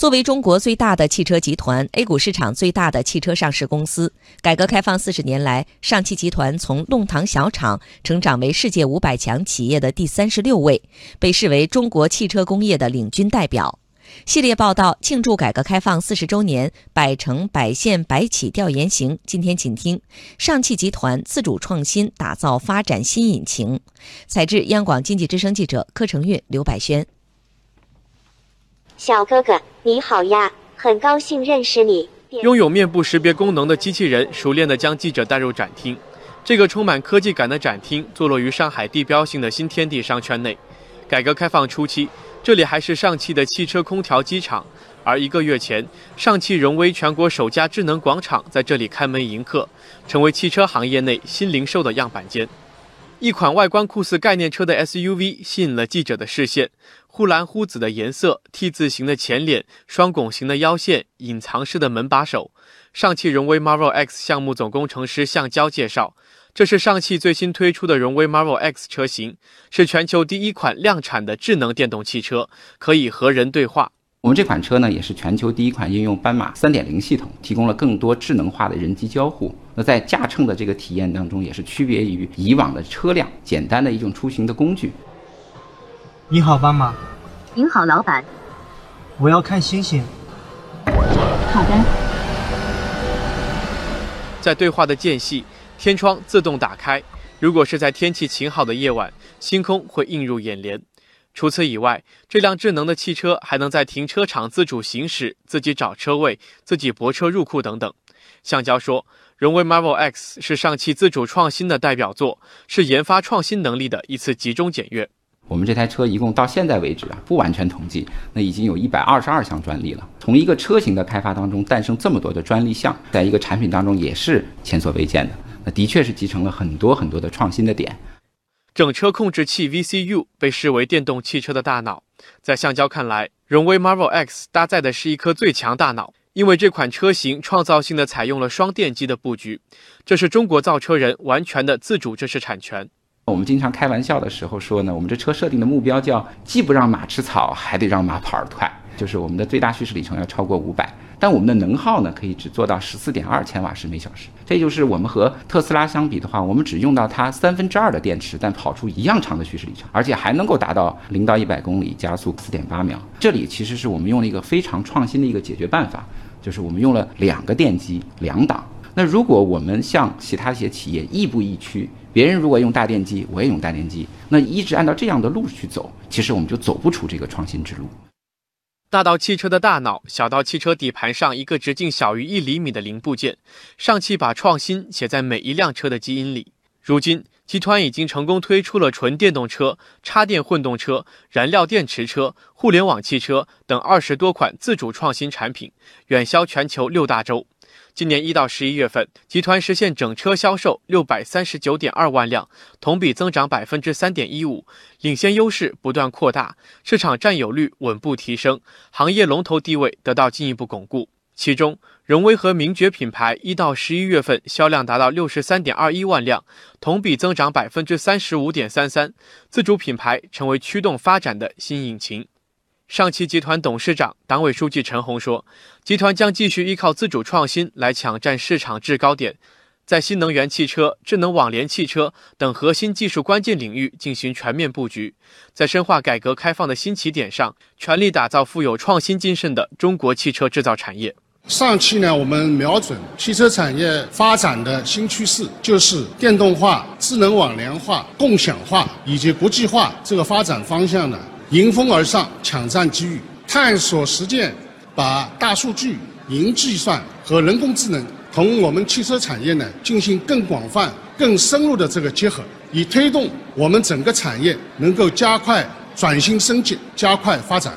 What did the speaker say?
作为中国最大的汽车集团，A 股市场最大的汽车上市公司，改革开放四十年来，上汽集团从弄堂小厂成长为世界五百强企业的第三十六位，被视为中国汽车工业的领军代表。系列报道庆祝改革开放四十周年，百城百县百企调研行。今天请听上汽集团自主创新打造发展新引擎。采自央广经济之声记者柯成运、刘百轩。小哥哥，你好呀，很高兴认识你。拥有面部识别功能的机器人熟练地将记者带入展厅。这个充满科技感的展厅坐落于上海地标性的新天地商圈内。改革开放初期。这里还是上汽的汽车空调机厂，而一个月前，上汽荣威全国首家智能广场在这里开门迎客，成为汽车行业内新零售的样板间。一款外观酷似概念车的 SUV 吸引了记者的视线，忽蓝忽紫的颜色，T 字形的前脸，双拱形的腰线，隐藏式的门把手。上汽荣威 Marvel X 项目总工程师向娇介绍。这是上汽最新推出的荣威 Marvel X 车型，是全球第一款量产的智能电动汽车，可以和人对话。我们这款车呢，也是全球第一款应用斑马3.0系统，提供了更多智能化的人机交互。那在驾乘的这个体验当中，也是区别于以往的车辆，简单的一种出行的工具。你好，斑马。您好，老板。我要看星星。好的。在对话的间隙。天窗自动打开，如果是在天气晴好的夜晚，星空会映入眼帘。除此以外，这辆智能的汽车还能在停车场自主行驶，自己找车位，自己泊车入库等等。橡胶说，荣威 Marvel X 是上汽自主创新的代表作，是研发创新能力的一次集中检阅。我们这台车一共到现在为止啊，不完全统计，那已经有一百二十二项专利了。从一个车型的开发当中诞生这么多的专利项，在一个产品当中也是前所未见的。那的确是集成了很多很多的创新的点。整车控制器 VCU 被视为电动汽车的大脑，在橡胶看来，荣威 Marvel X 搭载的是一颗最强大脑，因为这款车型创造性的采用了双电机的布局，这是中国造车人完全的自主知识产权。我们经常开玩笑的时候说呢，我们这车设定的目标叫既不让马吃草，还得让马跑得快，就是我们的最大续驶里程要超过五百，但我们的能耗呢可以只做到十四点二千瓦时每小时，这就是我们和特斯拉相比的话，我们只用到它三分之二的电池，但跑出一样长的续驶里程，而且还能够达到零到一百公里加速四点八秒。这里其实是我们用了一个非常创新的一个解决办法，就是我们用了两个电机两档。那如果我们像其他一些企业亦步亦趋。别人如果用大电机，我也用大电机，那一直按照这样的路去走，其实我们就走不出这个创新之路。大到汽车的大脑，小到汽车底盘上一个直径小于一厘米的零部件，上汽把创新写在每一辆车的基因里。如今，集团已经成功推出了纯电动车、插电混动车、燃料电池车、互联网汽车等二十多款自主创新产品，远销全球六大洲。今年一到十一月份，集团实现整车销售六百三十九点二万辆，同比增长百分之三点一五，领先优势不断扩大，市场占有率稳步提升，行业龙头地位得到进一步巩固。其中，荣威和名爵品牌一到十一月份销量达到六十三点二一万辆，同比增长百分之三十五点三三，自主品牌成为驱动发展的新引擎。上汽集团董事长、党委书记陈红说：“集团将继续依靠自主创新来抢占市场制高点，在新能源汽车、智能网联汽车等核心技术关键领域进行全面布局，在深化改革开放的新起点上，全力打造富有创新精神的中国汽车制造产业。上汽呢，我们瞄准汽车产业发展的新趋势，就是电动化、智能网联化、共享化以及国际化这个发展方向呢。”迎风而上，抢占机遇，探索实践，把大数据、云计算和人工智能同我们汽车产业呢进行更广泛、更深入的这个结合，以推动我们整个产业能够加快转型升级、加快发展。